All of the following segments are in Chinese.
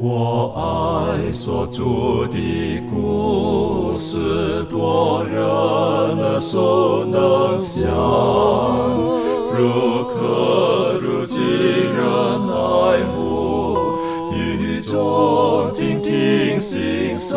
我爱所住的故事，多人耳熟能详，如可如今人爱慕，语中静听心声，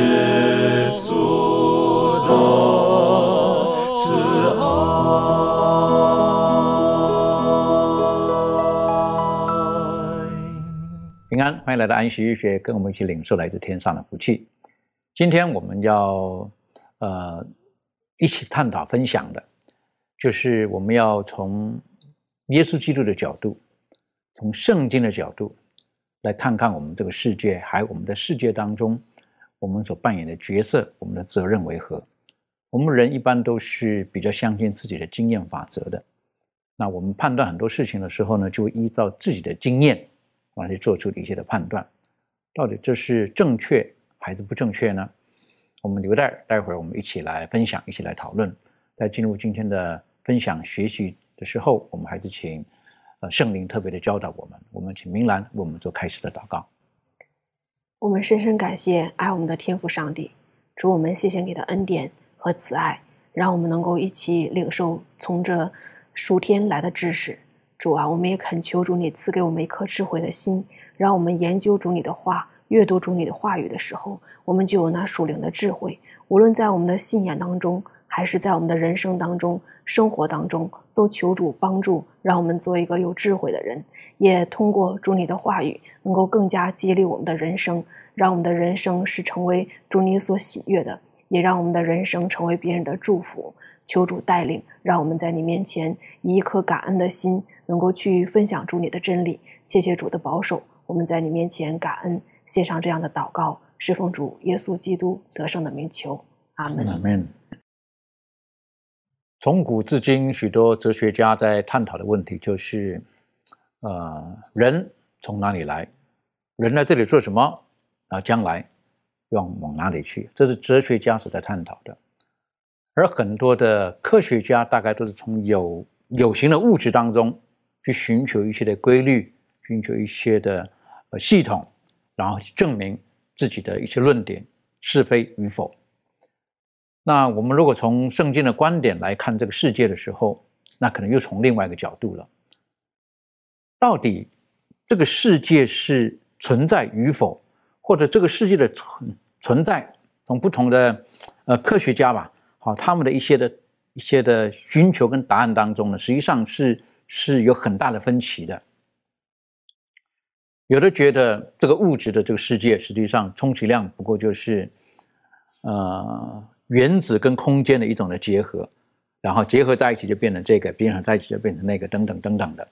欢迎来到安息医学，跟我们一起领受来自天上的福气。今天我们要呃一起探讨分享的，就是我们要从耶稣基督的角度，从圣经的角度来看看我们这个世界，还有我们在世界当中我们所扮演的角色，我们的责任为何？我们人一般都是比较相信自己的经验法则的。那我们判断很多事情的时候呢，就依照自己的经验来去做出一些的判断，到底这是正确还是不正确呢？我们留待待会儿我们一起来分享，一起来讨论。在进入今天的分享学习的时候，我们还是请呃圣灵特别的教导我们。我们请明兰为我们做开始的祷告。我们深深感谢爱我们的天父上帝，主我们谢谢你的恩典和慈爱，让我们能够一起领受从这属天来的知识。主啊，我们也恳求主你赐给我们一颗智慧的心，让我们研究主你的话，阅读主你的话语的时候，我们就有那属灵的智慧。无论在我们的信仰当中，还是在我们的人生当中、生活当中，都求主帮助，让我们做一个有智慧的人。也通过主你的话语，能够更加激励我们的人生，让我们的人生是成为主你所喜悦的，也让我们的人生成为别人的祝福。求主带领，让我们在你面前以一颗感恩的心，能够去分享主你的真理。谢谢主的保守，我们在你面前感恩，献上这样的祷告，侍奉主耶稣基督得胜的名求。阿门。阿门。从古至今，许多哲学家在探讨的问题就是：呃，人从哪里来？人在这里做什么？然后将来要往哪里去？这是哲学家所在探讨的。而很多的科学家大概都是从有有形的物质当中去寻求一些的规律，寻求一些的呃系统，然后去证明自己的一些论点是非与否。那我们如果从圣经的观点来看这个世界的时候，那可能又从另外一个角度了。到底这个世界是存在与否，或者这个世界的存存在，从不同的呃科学家吧，好，他们的一些的一些的寻求跟答案当中呢，实际上是是有很大的分歧的。有的觉得这个物质的这个世界，实际上充其量不过就是呃。原子跟空间的一种的结合，然后结合在一起就变成这个，变合在一起就变成那个，等等等等的。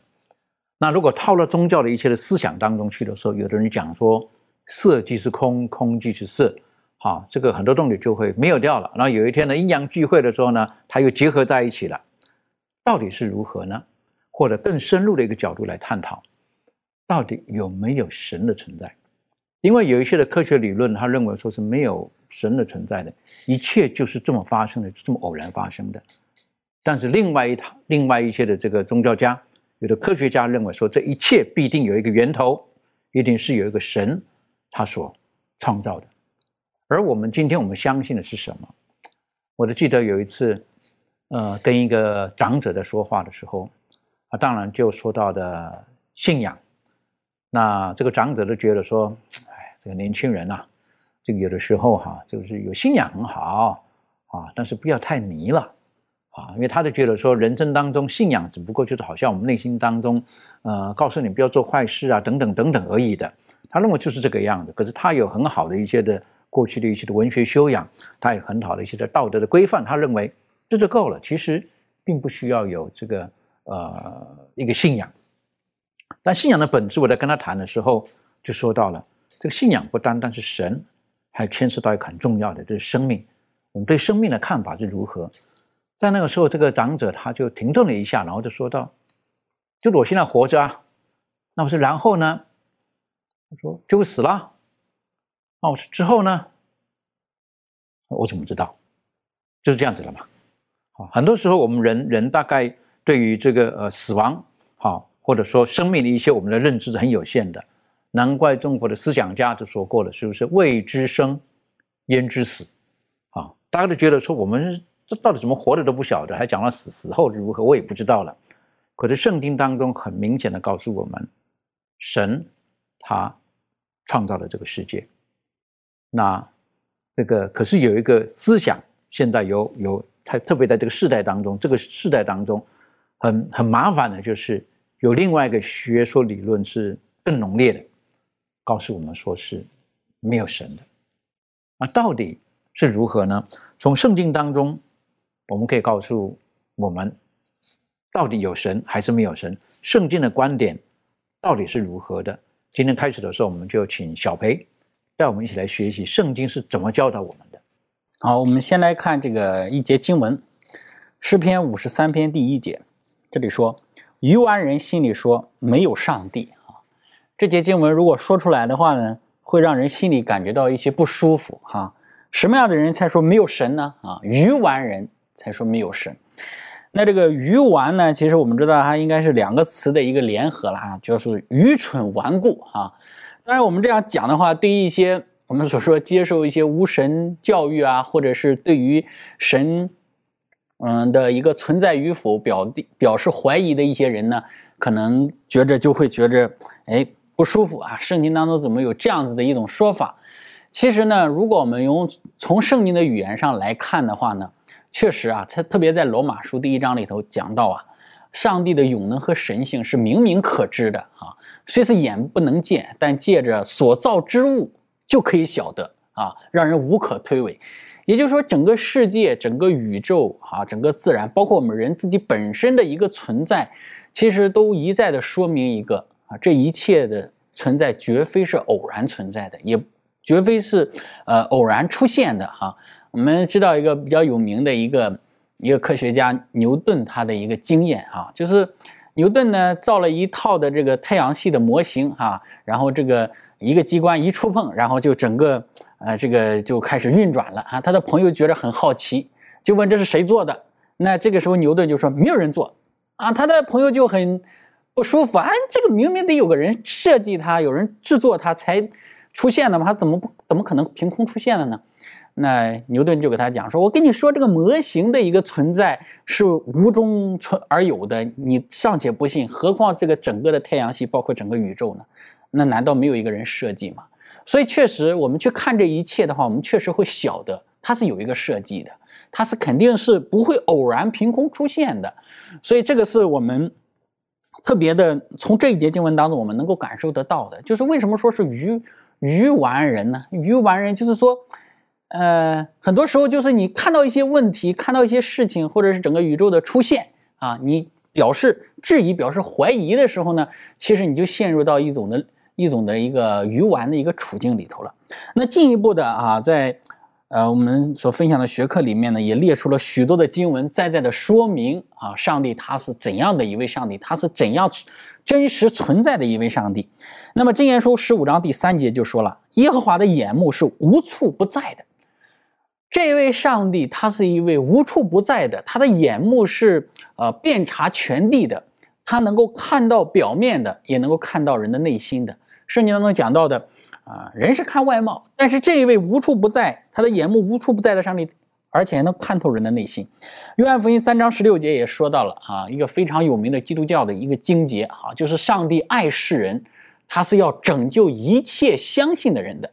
那如果套到宗教的一切的思想当中去的时候，有的人讲说色即是空，空即是色，好，这个很多东西就会没有掉了。然后有一天呢，阴阳聚会的时候呢，它又结合在一起了，到底是如何呢？或者更深入的一个角度来探讨，到底有没有神的存在？因为有一些的科学理论，他认为说是没有神的存在的，一切就是这么发生的，这么偶然发生的。但是另外一套，另外一些的这个宗教家，有的科学家认为说，这一切必定有一个源头，一定是有一个神他所创造的。而我们今天我们相信的是什么？我都记得有一次，呃，跟一个长者在说话的时候，啊，当然就说到的信仰。那这个长者都觉得说，哎，这个年轻人呐，这个有的时候哈，就是有信仰很好啊，但是不要太迷了啊，因为他就觉得说，人生当中信仰只不过就是好像我们内心当中，呃，告诉你不要做坏事啊，等等等等而已的。他认为就是这个样子。可是他有很好的一些的过去的一些的文学修养，他有很好的一些的道德的规范，他认为这就够了。其实并不需要有这个呃一个信仰。但信仰的本质，我在跟他谈的时候就说到了，这个信仰不单单是神，还牵涉到一个很重要的，就是生命。我们对生命的看法是如何？在那个时候，这个长者他就停顿了一下，然后就说道：“就我现在活着啊，那我说然后呢？他说就会死了。那我说之后呢？我怎么知道？就是这样子了嘛。好，很多时候我们人人大概对于这个呃死亡，好。”或者说生命的一些我们的认知是很有限的，难怪中国的思想家就说过了，是不是未知生，焉知死？啊，大家都觉得说我们这到底怎么活的都不晓得，还讲了死死后如何，我也不知道了。可是圣经当中很明显的告诉我们，神他创造了这个世界。那这个可是有一个思想，现在有有特特别在这个世代当中，这个世代当中很很麻烦的就是。有另外一个学说理论是更浓烈的，告诉我们说是没有神的。那到底是如何呢？从圣经当中，我们可以告诉我们，到底有神还是没有神？圣经的观点到底是如何的？今天开始的时候，我们就请小培带我们一起来学习圣经是怎么教导我们的。好，我们先来看这个一节经文，诗篇五十三篇第一节，这里说。愚顽人心里说没有上帝啊，这节经文如果说出来的话呢，会让人心里感觉到一些不舒服哈。什么样的人才说没有神呢？啊，愚顽人才说没有神。那这个愚顽呢，其实我们知道它应该是两个词的一个联合了啊，就是愚蠢顽固啊。当然我们这样讲的话，对于一些我们所说接受一些无神教育啊，或者是对于神。嗯的一个存在与否表表示怀疑的一些人呢，可能觉着就会觉着哎不舒服啊。圣经当中怎么有这样子的一种说法？其实呢，如果我们用从圣经的语言上来看的话呢，确实啊，它特别在罗马书第一章里头讲到啊，上帝的永能和神性是明明可知的啊，虽是眼不能见，但借着所造之物就可以晓得啊，让人无可推诿。也就是说，整个世界、整个宇宙啊，整个自然，包括我们人自己本身的一个存在，其实都一再的说明一个啊，这一切的存在绝非是偶然存在的，也绝非是呃偶然出现的哈。我们知道一个比较有名的一个一个科学家牛顿他的一个经验啊，就是牛顿呢造了一套的这个太阳系的模型哈，然后这个一个机关一触碰，然后就整个。呃，这个就开始运转了啊！他的朋友觉得很好奇，就问这是谁做的？那这个时候牛顿就说没有人做啊！他的朋友就很不舒服啊！这个明明得有个人设计它，有人制作它才出现的嘛，他怎么不怎么可能凭空出现了呢？那牛顿就给他讲说：“我跟你说，这个模型的一个存在是无中存而有的，你尚且不信，何况这个整个的太阳系，包括整个宇宙呢？那难道没有一个人设计吗？”所以确实，我们去看这一切的话，我们确实会晓得它是有一个设计的，它是肯定是不会偶然凭空出现的。所以这个是我们特别的从这一节经文当中我们能够感受得到的，就是为什么说是愚愚顽人呢？愚顽人就是说，呃，很多时候就是你看到一些问题，看到一些事情，或者是整个宇宙的出现啊，你表示质疑、表示怀疑的时候呢，其实你就陷入到一种的。一种的一个鱼丸的一个处境里头了。那进一步的啊，在呃我们所分享的学科里面呢，也列出了许多的经文，在在的说明啊，上帝他是怎样的一位上帝，他是怎样真实存在的一位上帝。那么《箴言书》十五章第三节就说了：“耶和华的眼目是无处不在的。”这位上帝他是一位无处不在的，他的眼目是呃遍察全地的，他能够看到表面的，也能够看到人的内心的。圣经当中讲到的，啊，人是看外貌，但是这一位无处不在，他的眼目无处不在的上帝，而且还能看透人的内心。约翰福音三章十六节也说到了，啊，一个非常有名的基督教的一个经节，哈，就是上帝爱世人，他是要拯救一切相信的人的。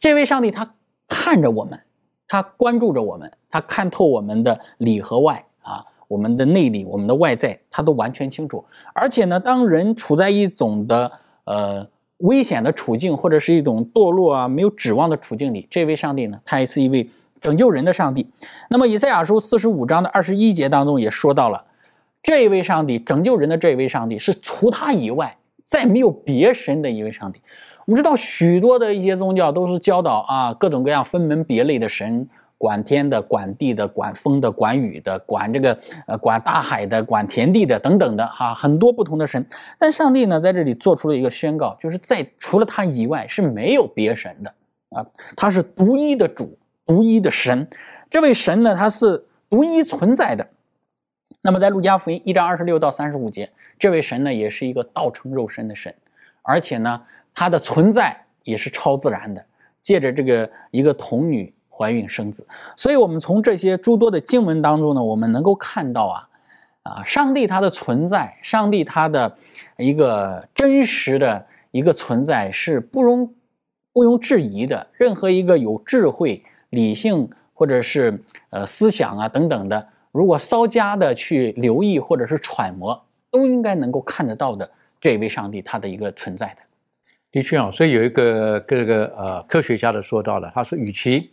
这位上帝他看着我们，他关注着我们，他看透我们的里和外，啊，我们的内里，我们的外在，他都完全清楚。而且呢，当人处在一种的，呃。危险的处境，或者是一种堕落啊、没有指望的处境里，这位上帝呢，他也是一位拯救人的上帝。那么，以赛亚书四十五章的二十一节当中也说到了，这一位上帝拯救人的这一位上帝是除他以外再没有别神的一位上帝。我们知道许多的一些宗教都是教导啊各种各样分门别类的神。管天的、管地的、管风的、管雨的、管这个呃管大海的、管田地的等等的哈，很多不同的神。但上帝呢，在这里做出了一个宣告，就是在除了他以外是没有别神的啊，他是独一的主、独一的神。这位神呢，他是独一存在的。那么在路加福音一章二十六到三十五节，这位神呢，也是一个道成肉身的神，而且呢，他的存在也是超自然的，借着这个一个童女。怀孕生子，所以，我们从这些诸多的经文当中呢，我们能够看到啊，啊，上帝他的存在，上帝他的一个真实的一个存在是不容不容置疑的。任何一个有智慧、理性或者是呃思想啊等等的，如果稍加的去留意或者是揣摩，都应该能够看得到的这位上帝他的一个存在的。的确啊，所以有一个这个呃科学家的说到了，他说，与其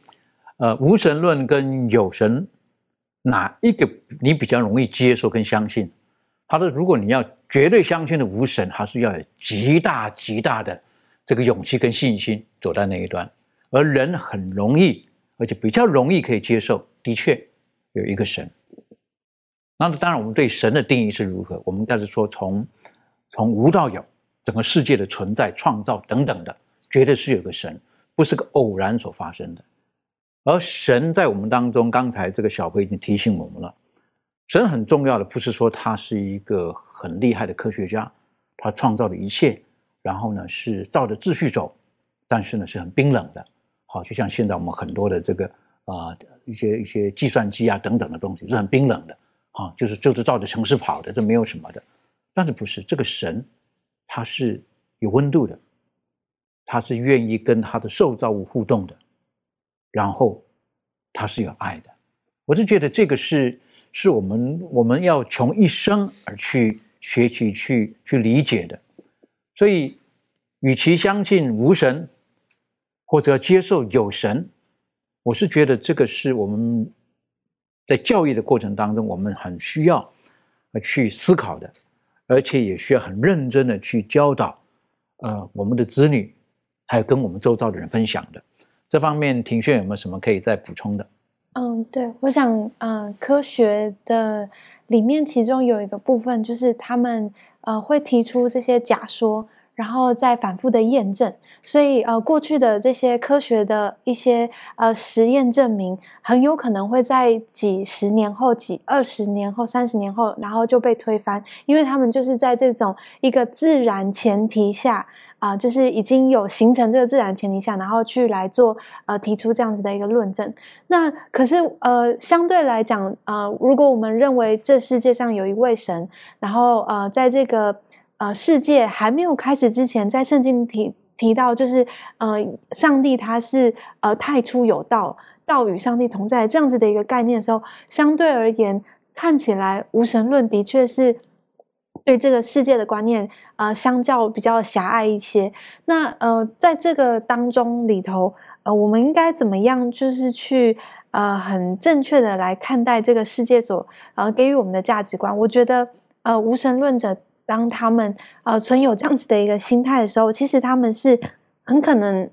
呃，无神论跟有神，哪一个你比较容易接受跟相信？他说，如果你要绝对相信的无神，还是要有极大极大的这个勇气跟信心走在那一端。而人很容易，而且比较容易可以接受，的确有一个神。那当然，我们对神的定义是如何？我们但是说，从从无到有，整个世界的存在、创造等等的，绝对是有个神，不是个偶然所发生的。而神在我们当中，刚才这个小辉已经提醒我们了，神很重要的不是说他是一个很厉害的科学家，他创造了一切，然后呢是照着秩序走，但是呢是很冰冷的，好，就像现在我们很多的这个啊一些一些计算机啊等等的东西是很冰冷的，啊，就是就是照着程式跑的，这没有什么的，但是不是这个神，他是有温度的，他是愿意跟他的受造物互动的。然后，他是有爱的，我是觉得这个是是我们我们要从一生而去学习去去理解的。所以，与其相信无神，或者接受有神，我是觉得这个是我们在教育的过程当中，我们很需要去思考的，而且也需要很认真的去教导，呃，我们的子女，还有跟我们周遭的人分享的。这方面，庭炫有没有什么可以再补充的？嗯，对，我想，嗯，科学的里面其中有一个部分，就是他们呃会提出这些假说。然后再反复的验证，所以呃，过去的这些科学的一些呃实验证明，很有可能会在几十年后、几二十年后、三十年后，然后就被推翻，因为他们就是在这种一个自然前提下啊，就是已经有形成这个自然前提下，然后去来做呃提出这样子的一个论证。那可是呃，相对来讲呃，如果我们认为这世界上有一位神，然后呃，在这个。呃，世界还没有开始之前，在圣经提提到，就是呃，上帝他是呃太初有道，道与上帝同在这样子的一个概念的时候，相对而言，看起来无神论的确是对这个世界的观念，呃，相较比较狭隘一些。那呃，在这个当中里头，呃，我们应该怎么样，就是去呃很正确的来看待这个世界所呃给予我们的价值观？我觉得呃，无神论者。当他们呃存有这样子的一个心态的时候，其实他们是很可能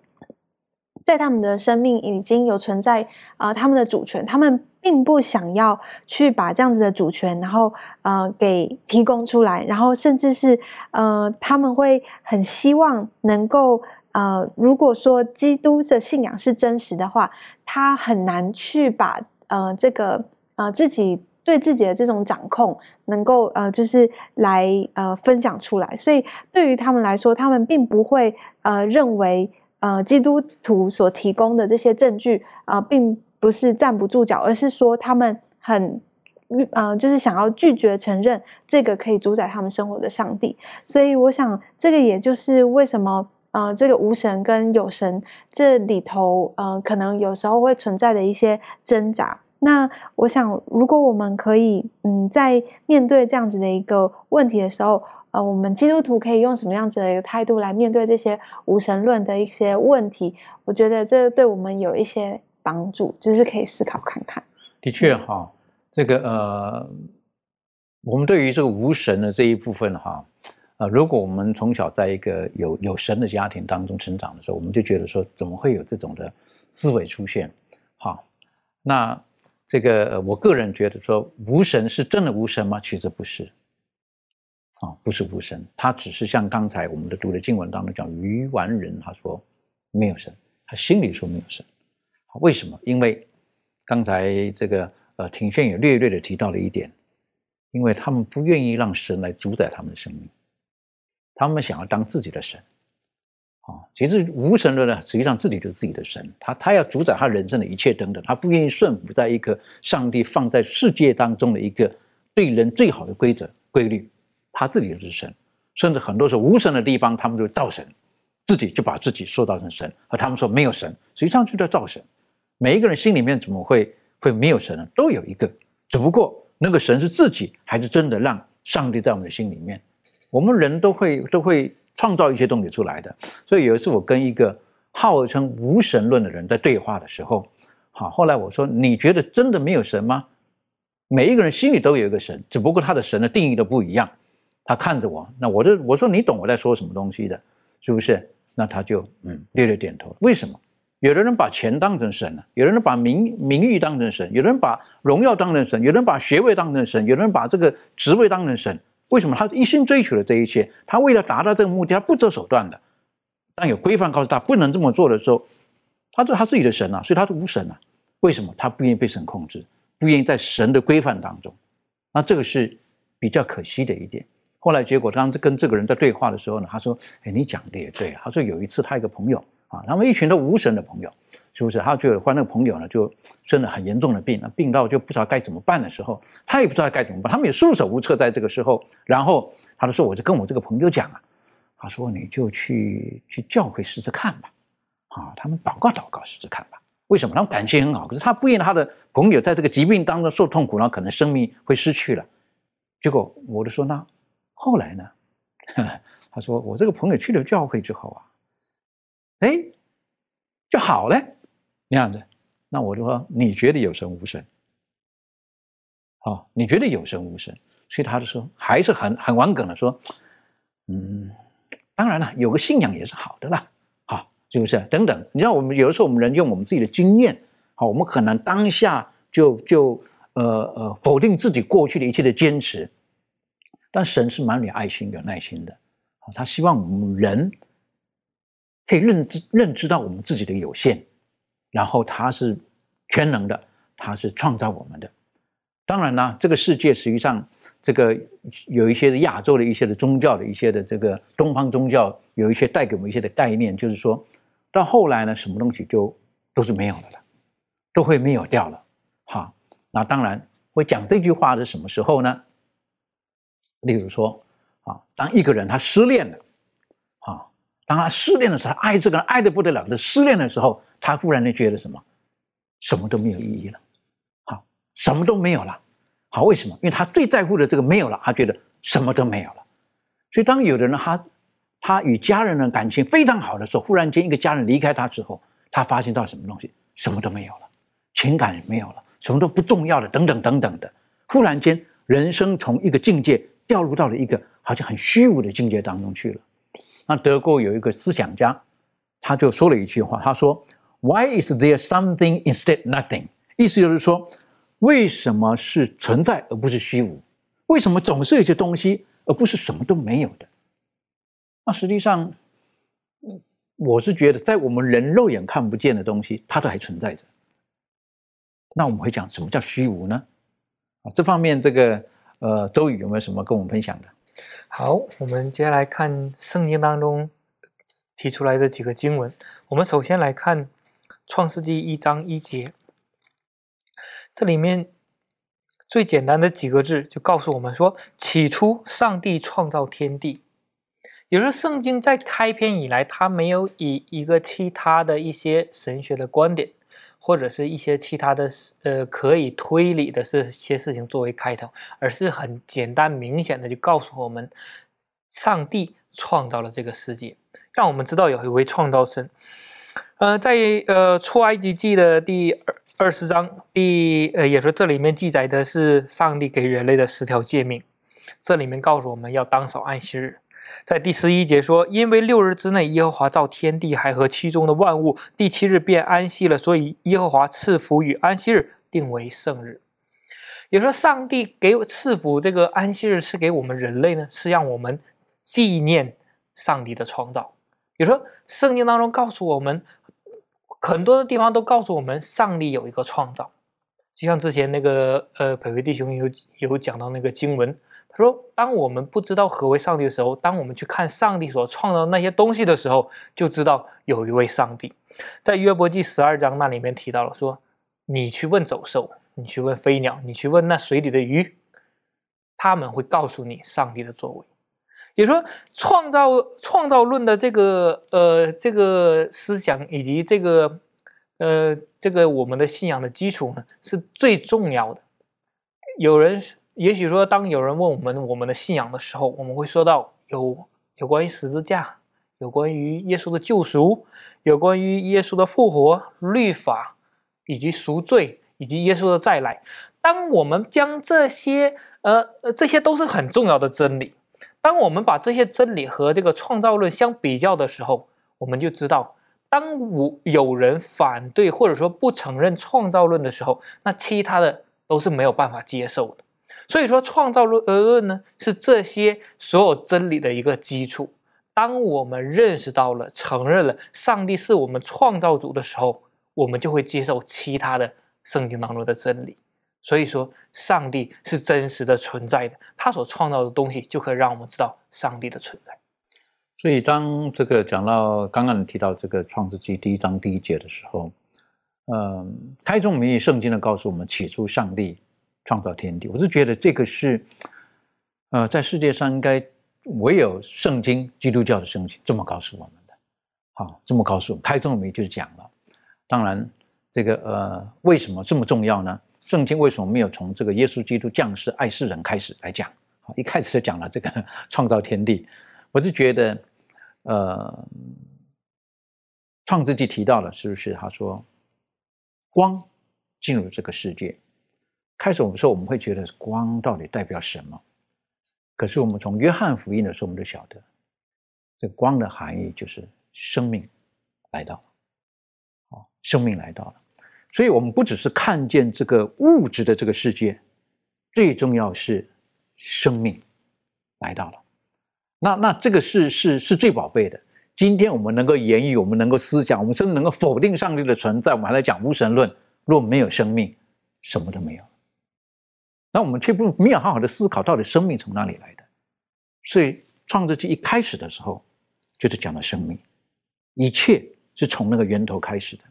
在他们的生命已经有存在啊他们的主权，他们并不想要去把这样子的主权，然后呃给提供出来，然后甚至是呃他们会很希望能够呃如果说基督的信仰是真实的话，他很难去把呃这个呃自己。对自己的这种掌控，能够呃，就是来呃分享出来，所以对于他们来说，他们并不会呃认为呃基督徒所提供的这些证据啊，并不是站不住脚，而是说他们很嗯就是想要拒绝承认这个可以主宰他们生活的上帝。所以我想，这个也就是为什么呃这个无神跟有神这里头呃可能有时候会存在的一些挣扎。那我想，如果我们可以，嗯，在面对这样子的一个问题的时候，呃，我们基督徒可以用什么样子的一个态度来面对这些无神论的一些问题？我觉得这对我们有一些帮助，就是可以思考看看。的确哈，这个呃，我们对于这个无神的这一部分哈，呃，如果我们从小在一个有有神的家庭当中成长的时候，我们就觉得说，怎么会有这种的思维出现？好，那这个我个人觉得说，无神是真的无神吗？其实不是，啊，不是无神，他只是像刚才我们的读的经文当中讲，愚顽人他说没有神，他心里说没有神，为什么？因为刚才这个呃庭轩也略略的提到了一点。因为他们不愿意让神来主宰他们的生命，他们想要当自己的神，啊，其实无神论呢，实际上自己就是自己的神，他他要主宰他人生的一切等等，他不愿意顺服在一个上帝放在世界当中的一个对人最好的规则规律，他自己就是神，甚至很多时候无神的地方，他们就造神，自己就把自己塑造成神，而他们说没有神，实际上就在造神，每一个人心里面怎么会会没有神呢？都有一个，只不过。那个神是自己，还是真的让上帝在我们的心里面？我们人都会都会创造一些东西出来的。所以有一次我跟一个号称无神论的人在对话的时候，好，后来我说：“你觉得真的没有神吗？”每一个人心里都有一个神，只不过他的神的定义都不一样。他看着我，那我就我说：“你懂我在说什么东西的，是不是？”那他就嗯略略点头。为什么？有的人把钱当成神了，有的人把名名誉当成神，有的人把荣耀当成神，有的人把学位当成神，有的人把这个职位当成神。为什么他一心追求的这一切？他为了达到这个目的，他不择手段的。当有规范告诉他不能这么做的时候，他是他自己的神啊，所以他是无神啊。为什么他不愿意被神控制，不愿意在神的规范当中？那这个是比较可惜的一点。后来结果，当跟这个人在对话的时候呢，他说：“哎，你讲的也对。”他说有一次他一个朋友。啊，他们一群都无神的朋友，是不是？他就换那个朋友呢，就生了很严重的病，那病到就不知道该怎么办的时候，他也不知道该怎么办，他们也束手无策。在这个时候，然后他就说：“我就跟我这个朋友讲啊，他说你就去去教会试试看吧，啊，他们祷告祷告试试看吧。为什么？他们感情很好，可是他不愿意他的朋友在这个疾病当中受痛苦，然后可能生命会失去了。结果我就说那后来呢？他说我这个朋友去了教会之后啊。”哎，就好了，那样子，那我就说，你觉得有神无神？好，你觉得有神无神？所以他就说，还是很很顽梗的说，嗯，当然了，有个信仰也是好的啦，好，是不是？等等，你知道，我们有的时候，我们人用我们自己的经验，好，我们很难当下就就呃呃否定自己过去的一切的坚持，但神是满脸爱心、有耐心的，好，他希望我们人。可以认知认知到我们自己的有限，然后他是全能的，他是创造我们的。当然呢，这个世界实际上这个有一些亚洲的一些的宗教的一些的这个东方宗教有一些带给我们一些的概念，就是说到后来呢，什么东西就都是没有了了，都会没有掉了。好，那当然会讲这句话是什么时候呢？例如说啊，当一个人他失恋了。当他失恋的时候，爱这个人爱的不得了。的失恋的时候，他忽然间觉得什么，什么都没有意义了，好，什么都没有了。好，为什么？因为他最在乎的这个没有了，他觉得什么都没有了。所以，当有的人他他与家人的感情非常好的时候，忽然间一个家人离开他之后，他发现到什么东西，什么都没有了，情感也没有了，什么都不重要了，等等等等的。忽然间，人生从一个境界掉入到了一个好像很虚无的境界当中去了。那德国有一个思想家，他就说了一句话，他说：“Why is there something instead nothing？” 意思就是说，为什么是存在而不是虚无？为什么总是有些东西而不是什么都没有的？那实际上，我是觉得，在我们人肉眼看不见的东西，它都还存在着。那我们会讲什么叫虚无呢？啊，这方面这个呃，周宇有没有什么跟我们分享的？好，我们接下来看圣经当中提出来的几个经文。我们首先来看创世纪一章一节，这里面最简单的几个字就告诉我们说：“起初，上帝创造天地。”也就是圣经在开篇以来，它没有以一个其他的一些神学的观点。或者是一些其他的呃可以推理的这些事情作为开头，而是很简单明显的就告诉我们，上帝创造了这个世界，让我们知道有一位创造神。呃，在呃出埃及记的第二二十章第呃，也说这里面记载的是上帝给人类的十条诫命，这里面告诉我们要当守安息日。在第十一节说，因为六日之内耶和华造天地海和其中的万物，第七日便安息了，所以耶和华赐福与安息日，定为圣日。也说上帝给赐福这个安息日是给我们人类呢，是让我们纪念上帝的创造。也说圣经当中告诉我们很多的地方都告诉我们，上帝有一个创造。就像之前那个呃，培培弟兄有有讲到那个经文，他说，当我们不知道何为上帝的时候，当我们去看上帝所创造那些东西的时候，就知道有一位上帝。在约伯记十二章那里面提到了，说你去问走兽，你去问飞鸟，你去问那水里的鱼，他们会告诉你上帝的作为。也说创造创造论的这个呃这个思想以及这个。呃，这个我们的信仰的基础呢是最重要的。有人也许说，当有人问我们我们的信仰的时候，我们会说到有有关于十字架，有关于耶稣的救赎，有关于耶稣的复活、律法以及赎罪，以及耶稣的再来。当我们将这些呃呃这些都是很重要的真理。当我们把这些真理和这个创造论相比较的时候，我们就知道。当我有人反对或者说不承认创造论的时候，那其他的都是没有办法接受的。所以说，创造论而论呢是这些所有真理的一个基础。当我们认识到了、承认了上帝是我们创造主的时候，我们就会接受其他的圣经当中的真理。所以说，上帝是真实的存在的，他所创造的东西就可以让我们知道上帝的存在。所以，当这个讲到刚刚提到这个创世纪第一章第一节的时候，嗯，开宗明义，圣经的告诉我们，起初上帝创造天地。我是觉得这个是，呃，在世界上应该唯有圣经基督教的圣经这么告诉我们的。好，这么告诉我，开宗明义就讲了。当然，这个呃，为什么这么重要呢？圣经为什么没有从这个耶稣基督降世爱世人开始来讲？好，一开始就讲了这个 创造天地。我是觉得。呃，创世纪提到了，是不是？他说，光进入这个世界。开始我们说，我们会觉得光到底代表什么？可是我们从约翰福音的时候，我们就晓得，这光的含义就是生命来到了。哦，生命来到了。所以，我们不只是看见这个物质的这个世界，最重要是生命来到了。那那这个是是是最宝贝的。今天我们能够言语，我们能够思想，我们甚至能够否定上帝的存在，我们还在讲无神论。若没有生命，什么都没有。那我们却不没有好好的思考，到底生命从哪里来的？所以创世纪一开始的时候，就是讲了生命，一切是从那个源头开始的。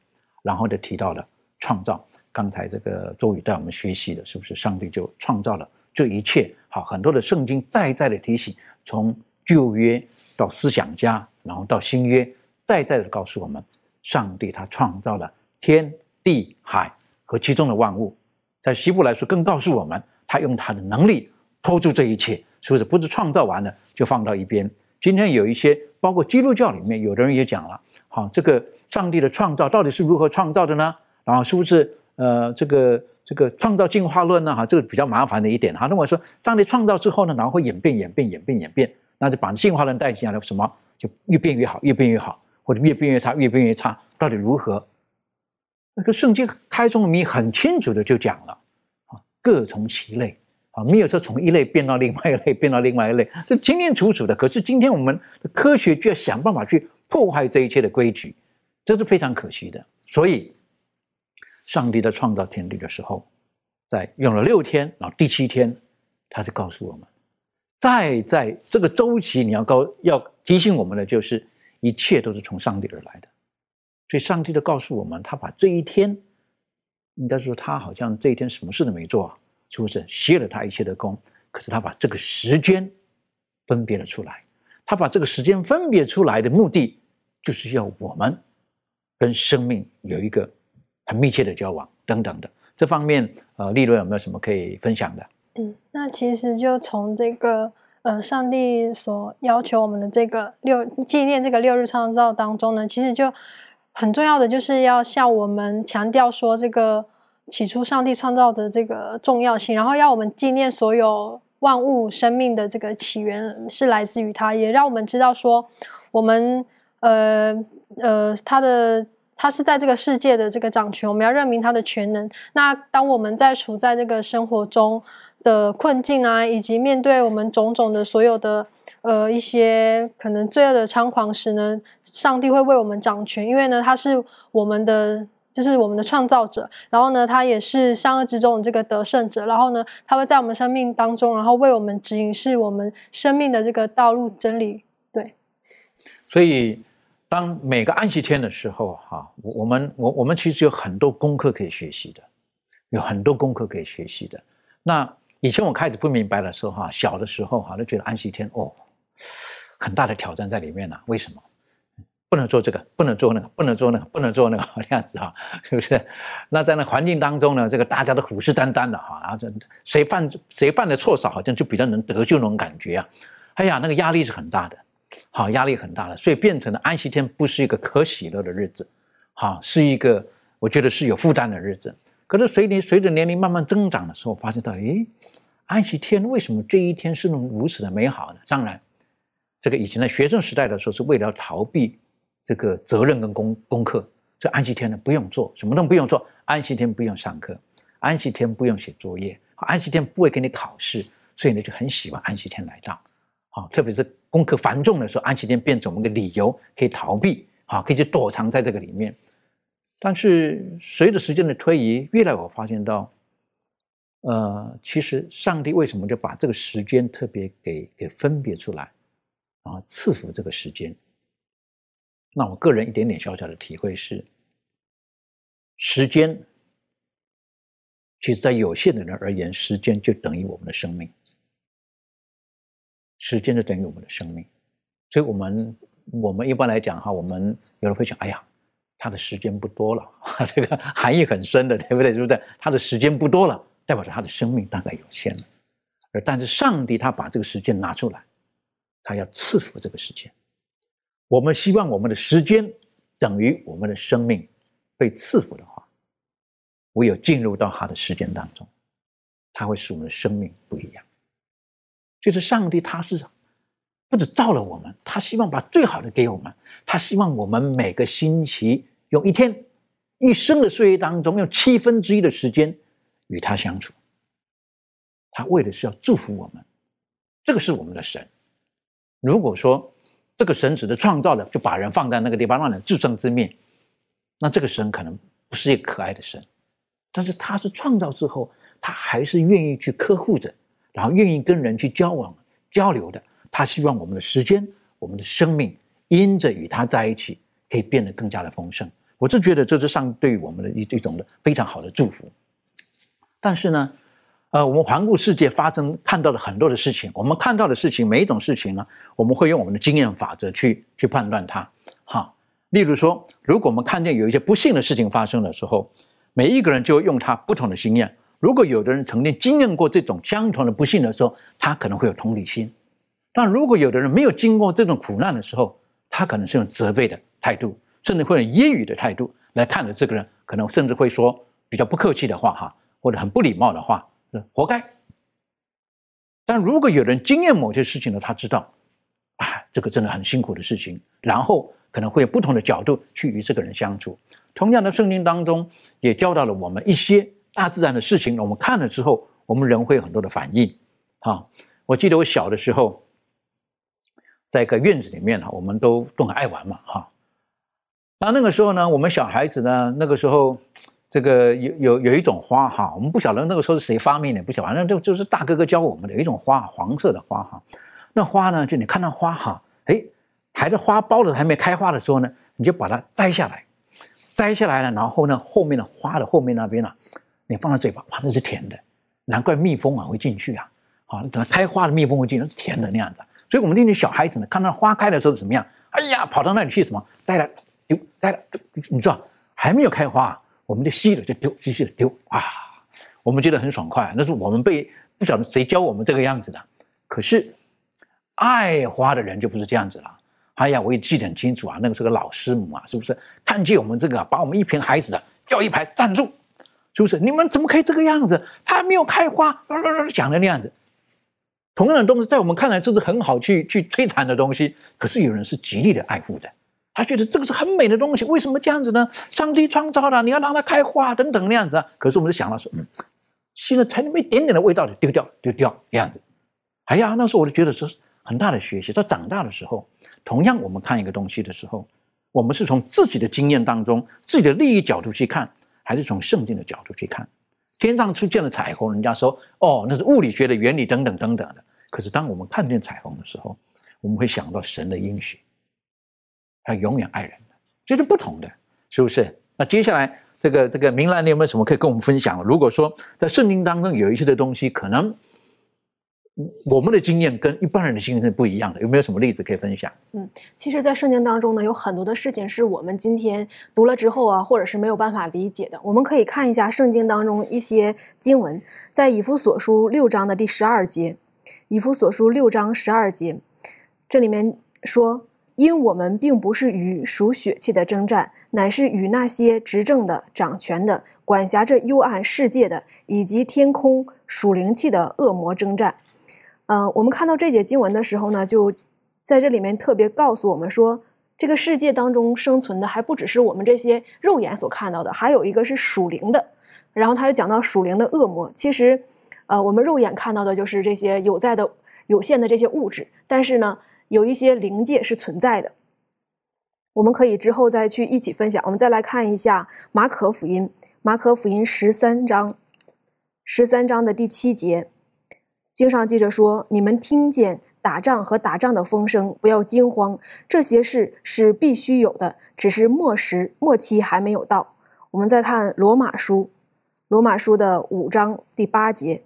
然后就提到了创造。刚才这个周宇带我们学习的，是不是上帝就创造了这一切？好，很多的圣经再再的提醒，从旧约到思想家，然后到新约，再再的告诉我们，上帝他创造了天地海和其中的万物。在西部来说，更告诉我们，他用他的能力托住这一切，是不是？不是创造完了就放到一边。今天有一些，包括基督教里面，有的人也讲了，好，这个上帝的创造到底是如何创造的呢？然后是不是呃，这个这个创造进化论呢？哈，这个比较麻烦的一点哈。那我说，上帝创造之后呢，然后会演变、演变、演变、演变。那就把进化论带进来了，什么就越变越好，越变越好，或者越变越差，越变越差，到底如何？那个圣经开宗明义很清楚的就讲了，各从其类，啊，没有说从一类变到另外一类，变到另外一类，这清清楚楚的。可是今天我们的科学就要想办法去破坏这一切的规矩，这是非常可惜的。所以，上帝在创造天地的时候，在用了六天，然后第七天，他就告诉我们。再在这个周期，你要告要提醒我们的，就是一切都是从上帝而来的。所以，上帝就告诉我们，他把这一天，应该说他好像这一天什么事都没做，是不是歇了他一切的功？可是他把这个时间分别了出来。他把这个时间分别出来的目的，就是要我们跟生命有一个很密切的交往等等的。这方面，呃，利润有没有什么可以分享的？嗯，那其实就从这个呃，上帝所要求我们的这个六纪念这个六日创造当中呢，其实就很重要的就是要向我们强调说，这个起初上帝创造的这个重要性，然后要我们纪念所有万物生命的这个起源是来自于他，也让我们知道说，我们呃呃他的他是在这个世界的这个掌权，我们要认明他的全能。那当我们在处在这个生活中的困境啊，以及面对我们种种的所有的呃一些可能罪恶的猖狂时呢，上帝会为我们掌权，因为呢他是我们的。就是我们的创造者，然后呢，他也是善恶之中的这个得胜者，然后呢，他会在我们生命当中，然后为我们指引是我们生命的这个道路真理。对，所以当每个安息天的时候，哈，我我们我我们其实有很多功课可以学习的，有很多功课可以学习的。那以前我开始不明白的时候，哈，小的时候哈，都觉得安息天哦，很大的挑战在里面呢。为什么？不能做这个，不能做那个，不能做那个，不能做那个，这样子哈，是不是？那在那环境当中呢，这个大家都虎视眈眈的哈，然后这谁犯谁犯的错少，好像就比较能得救那种感觉啊。哎呀，那个压力是很大的，好，压力很大的，所以变成了安息天不是一个可喜乐的日子，好，是一个我觉得是有负担的日子。可是随你随着年龄慢慢增长的时候，发现到，诶，安息天为什么这一天是那么如此的美好呢？当然，这个以前的学生时代的时候，是为了逃避。这个责任跟功功课，这安息天呢不用做，什么都不用做。安息天不用上课，安息天不用写作业，安息天不会给你考试，所以呢就很喜欢安息天来到。啊，特别是功课繁重的时候，安息天变成我们的理由，可以逃避，啊，可以去躲藏在这个里面。但是随着时间的推移，越来我发现到，呃，其实上帝为什么就把这个时间特别给给分别出来，然后赐福这个时间？那我个人一点点小小的体会是，时间，其实，在有限的人而言，时间就等于我们的生命，时间就等于我们的生命。所以，我们我们一般来讲哈，我们有人会想，哎呀，他的时间不多了，这个含义很深的，对不对？对不对？他的时间不多了，代表着他的生命大概有限了。而但是，上帝他把这个时间拿出来，他要赐福这个时间。我们希望我们的时间等于我们的生命被赐福的话，唯有进入到他的时间当中，他会使我们的生命不一样。就是上帝，他是不止造了我们，他希望把最好的给我们，他希望我们每个星期用一天一生的岁月当中，用七分之一的时间与他相处。他为的是要祝福我们，这个是我们的神。如果说，这个神指的创造的，就把人放在那个地方，让人自生自灭。那这个神可能不是一个可爱的神，但是他是创造之后，他还是愿意去呵护着，然后愿意跟人去交往交流的。他希望我们的时间、我们的生命，因着与他在一起，可以变得更加的丰盛。我就觉得这是上对我们的一一种非常好的祝福。但是呢？呃，我们环顾世界，发生看到了很多的事情。我们看到的事情，每一种事情呢，我们会用我们的经验法则去去判断它。哈，例如说，如果我们看见有一些不幸的事情发生的时候，每一个人就用他不同的经验。如果有的人曾经经验过这种相同的不幸的时候，他可能会有同理心；但如果有的人没有经过这种苦难的时候，他可能是用责备的态度，甚至会用揶揄的态度来看着这个人，可能甚至会说比较不客气的话，哈，或者很不礼貌的话。活该。但如果有人经验某些事情呢，他知道，啊，这个真的很辛苦的事情，然后可能会有不同的角度去与这个人相处。同样的，圣经当中也教导了我们一些大自然的事情，我们看了之后，我们人会有很多的反应。啊，我记得我小的时候，在一个院子里面呢，我们都都很爱玩嘛，哈。那那个时候呢，我们小孩子呢，那个时候。这个有有有一种花哈，我们不晓得那个时候是谁发明的，不晓得，反正就就是大哥哥教我们的，有一种花，黄色的花哈。那花呢，就你看到花哈，哎，还在花苞的还没开花的时候呢，你就把它摘下来，摘下来了，然后呢，后面的花的后面那边呢，你放在嘴巴，哇，那是甜的，难怪蜜蜂啊会进去啊。好，等它开花的蜜蜂会进，那是甜的那样子。所以我们这些小孩子呢，看到花开的时候怎么样？哎呀，跑到那里去什么摘了丢，摘了，你知道还没有开花。我们就吸了就丢，吸吸了丢啊！我们觉得很爽快，那是我们被不晓得谁教我们这个样子的。可是爱花的人就不是这样子了。哎呀，我也记得很清楚啊，那个是个老师母啊，是不是？看见我们这个，把我们一群孩子啊叫一排站住，是不是？你们怎么可以这个样子？它还没有开花，讲的那样子。同样的东西在我们看来这是很好去去摧残的东西，可是有人是极力的爱护的，他觉得这个是很美的东西，为什么这样子呢？上帝创造了，你要让它开花等等那样子啊。可是我们就想到说，嗯，现在才那么一点点的味道就丢掉丢掉这样子。哎呀，那时候我就觉得这是很大的学习。到长大的时候，同样我们看一个东西的时候，我们是从自己的经验当中、自己的利益角度去看，还是从圣经的角度去看？天上出现了彩虹，人家说哦，那是物理学的原理等等等等的。可是当我们看见彩虹的时候，我们会想到神的应许，他永远爱人的，这是不同的，是不是？那接下来这个这个明兰，你有没有什么可以跟我们分享？如果说在圣经当中有一些的东西，可能。我们的经验跟一般人的经验是不一样的，有没有什么例子可以分享？嗯，其实，在圣经当中呢，有很多的事情是我们今天读了之后啊，或者是没有办法理解的。我们可以看一下圣经当中一些经文，在以弗所书六章的第十二节，以弗所书六章十二节，这里面说：“因我们并不是与属血气的征战，乃是与那些执政的、掌权的、管辖着幽暗世界的，以及天空属灵气的恶魔征战。”嗯，我们看到这节经文的时候呢，就在这里面特别告诉我们说，这个世界当中生存的还不只是我们这些肉眼所看到的，还有一个是属灵的。然后他就讲到属灵的恶魔，其实，呃，我们肉眼看到的就是这些有在的、有限的这些物质，但是呢，有一些灵界是存在的。我们可以之后再去一起分享。我们再来看一下马可福音，马可福音十三章，十三章的第七节。经上记着说：“你们听见打仗和打仗的风声，不要惊慌。这些事是必须有的，只是末时末期还没有到。”我们再看罗马书，罗马书的五章第八节，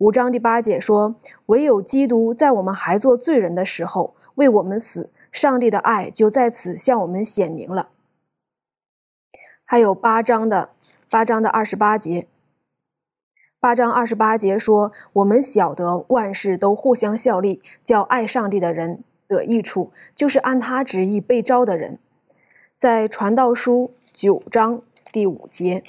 五章第八节说：“唯有基督在我们还做罪人的时候为我们死，上帝的爱就在此向我们显明了。”还有八章的八章的二十八节。八章二十八节说：“我们晓得万事都互相效力，叫爱上帝的人得益处，就是按他旨意被招的人。”在传道书九章第五节，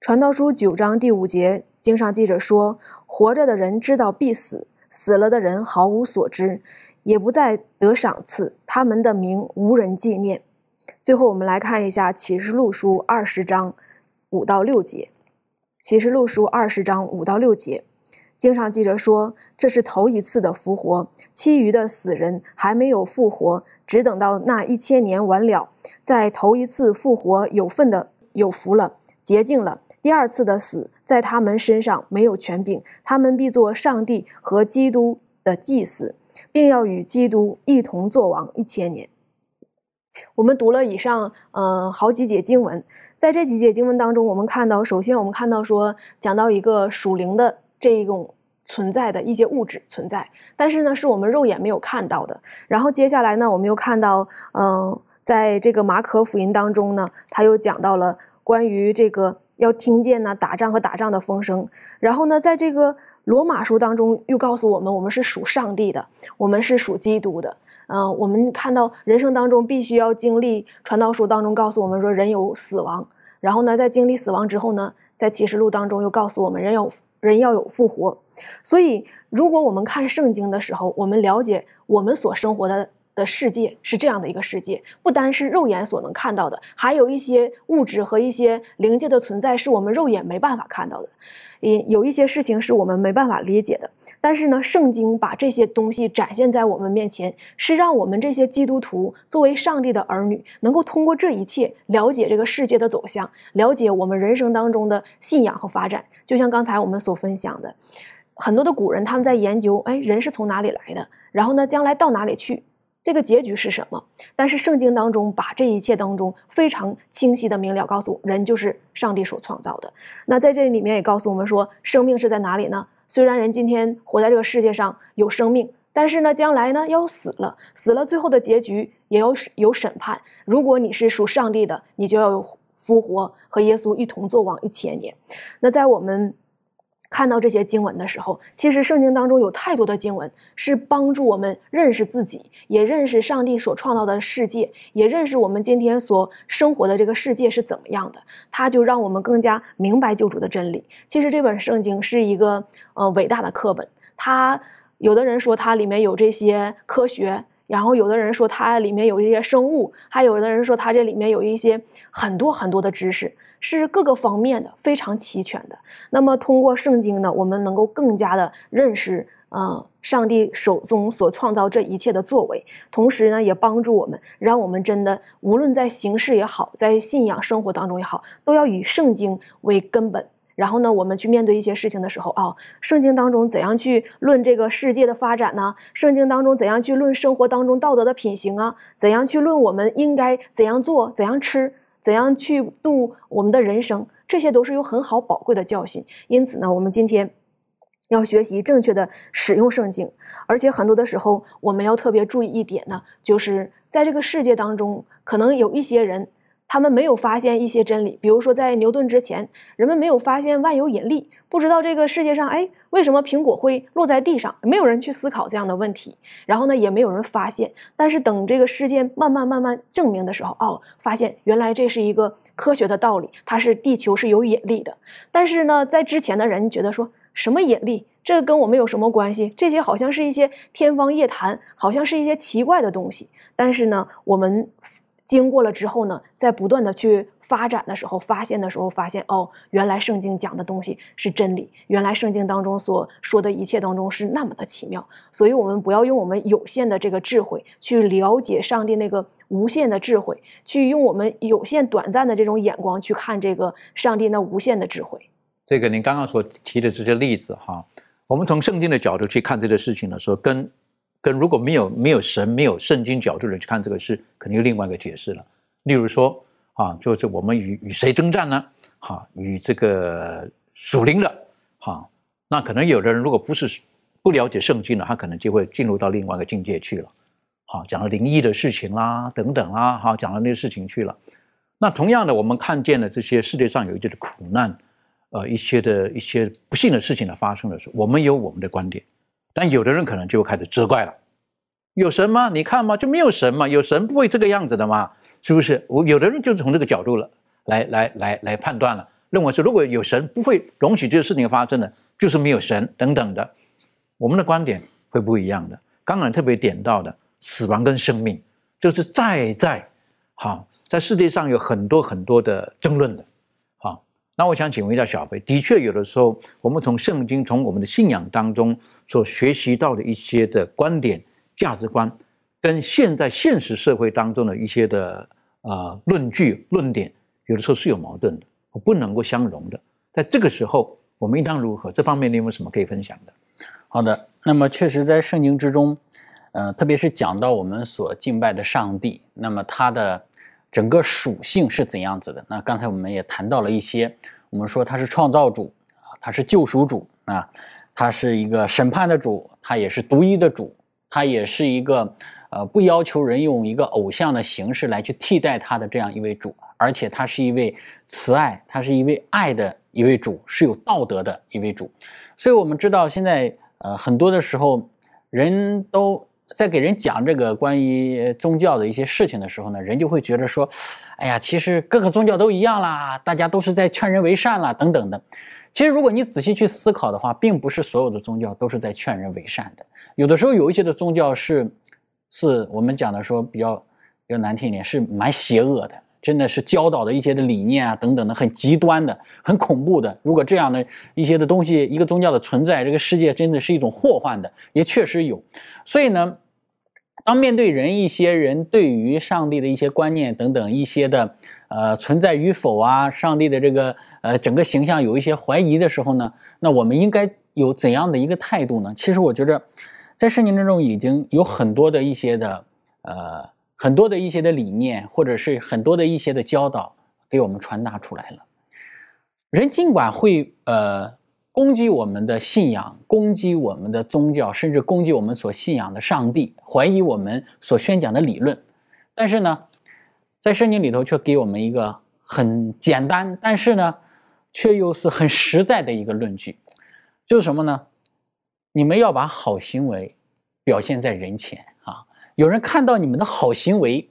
传道书九章第五节经上记着说：“活着的人知道必死，死了的人毫无所知，也不再得赏赐，他们的名无人纪念。”最后，我们来看一下启示录书二十章五到六节。启示录书二十章五到六节，经上记着说，这是头一次的复活，其余的死人还没有复活，只等到那一千年完了，在头一次复活有份的有福了，洁净了。第二次的死在他们身上没有权柄，他们必做上帝和基督的祭司，并要与基督一同作王一千年。我们读了以上，嗯，好几节经文，在这几节经文当中，我们看到，首先我们看到说，讲到一个属灵的这一种存在的一些物质存在，但是呢，是我们肉眼没有看到的。然后接下来呢，我们又看到，嗯，在这个马可福音当中呢，他又讲到了关于这个要听见呢打仗和打仗的风声。然后呢，在这个罗马书当中又告诉我们，我们是属上帝的，我们是属基督的。嗯，我们看到人生当中必须要经历传道书当中告诉我们说人有死亡，然后呢，在经历死亡之后呢，在启示录当中又告诉我们人有人要有复活。所以，如果我们看圣经的时候，我们了解我们所生活的的世界是这样的一个世界，不单是肉眼所能看到的，还有一些物质和一些灵界的存在是我们肉眼没办法看到的。也有一些事情是我们没办法理解的，但是呢，圣经把这些东西展现在我们面前，是让我们这些基督徒作为上帝的儿女，能够通过这一切了解这个世界的走向，了解我们人生当中的信仰和发展。就像刚才我们所分享的，很多的古人他们在研究，哎，人是从哪里来的，然后呢，将来到哪里去。这个结局是什么？但是圣经当中把这一切当中非常清晰的明了告诉我人，就是上帝所创造的。那在这里面也告诉我们说，生命是在哪里呢？虽然人今天活在这个世界上有生命，但是呢，将来呢要死了，死了最后的结局也有有审判。如果你是属上帝的，你就要有复活，和耶稣一同作王一千年。那在我们。看到这些经文的时候，其实圣经当中有太多的经文是帮助我们认识自己，也认识上帝所创造的世界，也认识我们今天所生活的这个世界是怎么样的。它就让我们更加明白救主的真理。其实这本圣经是一个呃伟大的课本，它有的人说它里面有这些科学，然后有的人说它里面有这些生物，还有的人说它这里面有一些很多很多的知识，是各个方面的非常齐全的。那么通过圣经呢，我们能够更加的认识，嗯，上帝手中所创造这一切的作为，同时呢，也帮助我们，让我们真的无论在形式也好，在信仰生活当中也好，都要以圣经为根本。然后呢，我们去面对一些事情的时候，哦，圣经当中怎样去论这个世界的发展呢？圣经当中怎样去论生活当中道德的品行啊？怎样去论我们应该怎样做、怎样吃、怎样去度我们的人生？这些都是有很好宝贵的教训。因此呢，我们今天要学习正确的使用圣经，而且很多的时候，我们要特别注意一点呢，就是在这个世界当中，可能有一些人。他们没有发现一些真理，比如说在牛顿之前，人们没有发现万有引力，不知道这个世界上，哎，为什么苹果会落在地上？没有人去思考这样的问题，然后呢，也没有人发现。但是等这个事件慢慢慢慢证明的时候，哦，发现原来这是一个科学的道理，它是地球是有引力的。但是呢，在之前的人觉得说什么引力，这跟我们有什么关系？这些好像是一些天方夜谭，好像是一些奇怪的东西。但是呢，我们。经过了之后呢，在不断的去发展的时候，发现的时候，发现哦，原来圣经讲的东西是真理，原来圣经当中所说的一切当中是那么的奇妙。所以，我们不要用我们有限的这个智慧去了解上帝那个无限的智慧，去用我们有限短暂的这种眼光去看这个上帝那无限的智慧。这个您刚刚所提的这些例子哈，我们从圣经的角度去看这个事情的时候，跟。跟如果没有没有神没有圣经角度的去看这个事，肯定有另外一个解释了。例如说啊，就是我们与与谁征战呢？哈，与这个属灵的哈，那可能有的人如果不是不了解圣经的，他可能就会进入到另外一个境界去了。好，讲了灵异的事情啦，等等啊，好，讲了那些事情去了。那同样的，我们看见了这些世界上有一些的苦难，呃，一些的一些不幸的事情的发生的时候，我们有我们的观点。但有的人可能就开始责怪了，有神吗？你看嘛？就没有神嘛？有神不会这个样子的嘛？是不是？我有的人就是从这个角度了来来来来判断了，认为说如果有神不会容许这个事情发生的，就是没有神等等的。我们的观点会不一样的。刚刚特别点到的死亡跟生命，就是在在好在世界上有很多很多的争论的。那我想请问一下小飞，的确有的时候，我们从圣经、从我们的信仰当中所学习到的一些的观点、价值观，跟现在现实社会当中的一些的呃论据、论点，有的时候是有矛盾的，不能够相容的。在这个时候，我们应当如何？这方面你有没有什么可以分享的？好的，那么确实在圣经之中，呃，特别是讲到我们所敬拜的上帝，那么他的。整个属性是怎样子的？那刚才我们也谈到了一些，我们说他是创造主啊，他是救赎主啊，他是一个审判的主，他也是独一的主，他也是一个呃不要求人用一个偶像的形式来去替代他的这样一位主，而且他是一位慈爱，他是一位爱的一位主，是有道德的一位主。所以我们知道现在呃很多的时候人都。在给人讲这个关于宗教的一些事情的时候呢，人就会觉得说，哎呀，其实各个宗教都一样啦，大家都是在劝人为善啦，等等的。其实如果你仔细去思考的话，并不是所有的宗教都是在劝人为善的。有的时候有一些的宗教是，是我们讲的说比较比较难听一点，是蛮邪恶的，真的是教导的一些的理念啊等等的很极端的、很恐怖的。如果这样的一些的东西，一个宗教的存在，这个世界真的是一种祸患的，也确实有。所以呢。当面对人一些人对于上帝的一些观念等等一些的呃存在与否啊，上帝的这个呃整个形象有一些怀疑的时候呢，那我们应该有怎样的一个态度呢？其实我觉得，在圣经之中已经有很多的一些的呃很多的一些的理念，或者是很多的一些的教导给我们传达出来了。人尽管会呃。攻击我们的信仰，攻击我们的宗教，甚至攻击我们所信仰的上帝，怀疑我们所宣讲的理论。但是呢，在圣经里头却给我们一个很简单，但是呢，却又是很实在的一个论据，就是什么呢？你们要把好行为表现在人前！有人看到你们的好行为，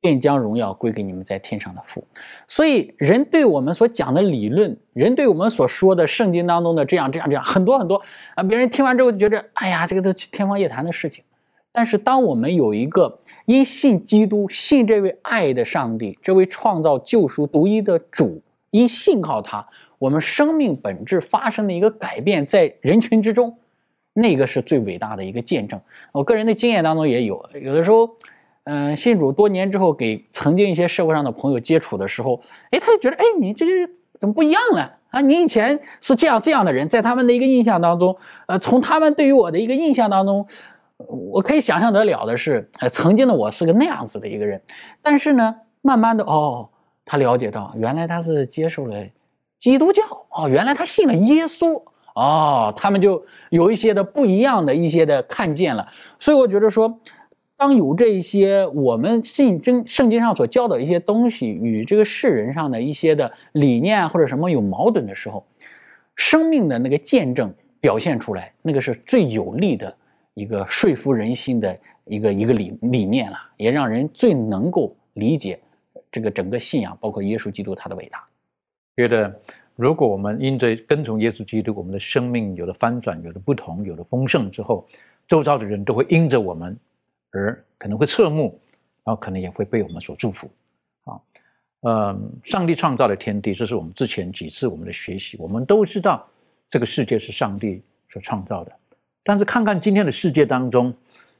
便将荣耀归给你们在天上的父。所以，人对我们所讲的理论，人对我们所说的圣经当中的这样这样这样很多很多啊，别人听完之后就觉得，哎呀，这个都天方夜谭的事情。但是，当我们有一个因信基督、信这位爱的上帝、这位创造救赎独一的主，因信靠他，我们生命本质发生的一个改变，在人群之中，那个是最伟大的一个见证。我个人的经验当中也有，有的时候，嗯，信主多年之后，给曾经一些社会上的朋友接触的时候，哎，他就觉得，哎，你这个怎么不一样了啊？你以前是这样这样的人，在他们的一个印象当中，呃，从他们对于我的一个印象当中。我可以想象得了的是，呃，曾经的我是个那样子的一个人，但是呢，慢慢的，哦，他了解到，原来他是接受了基督教，哦，原来他信了耶稣，哦，他们就有一些的不一样的一些的看见了。所以我觉得说，当有这一些我们信经圣经上所教的一些东西与这个世人上的一些的理念或者什么有矛盾的时候，生命的那个见证表现出来，那个是最有力的。一个说服人心的一个一个理理念了，也让人最能够理解这个整个信仰，包括耶稣基督他的伟大。觉得如果我们因着跟从耶稣基督，我们的生命有了翻转，有了不同，有了丰盛之后，周遭的人都会因着我们而可能会侧目，然后可能也会被我们所祝福。啊，嗯，上帝创造的天地，这是我们之前几次我们的学习，我们都知道这个世界是上帝所创造的。但是看看今天的世界当中，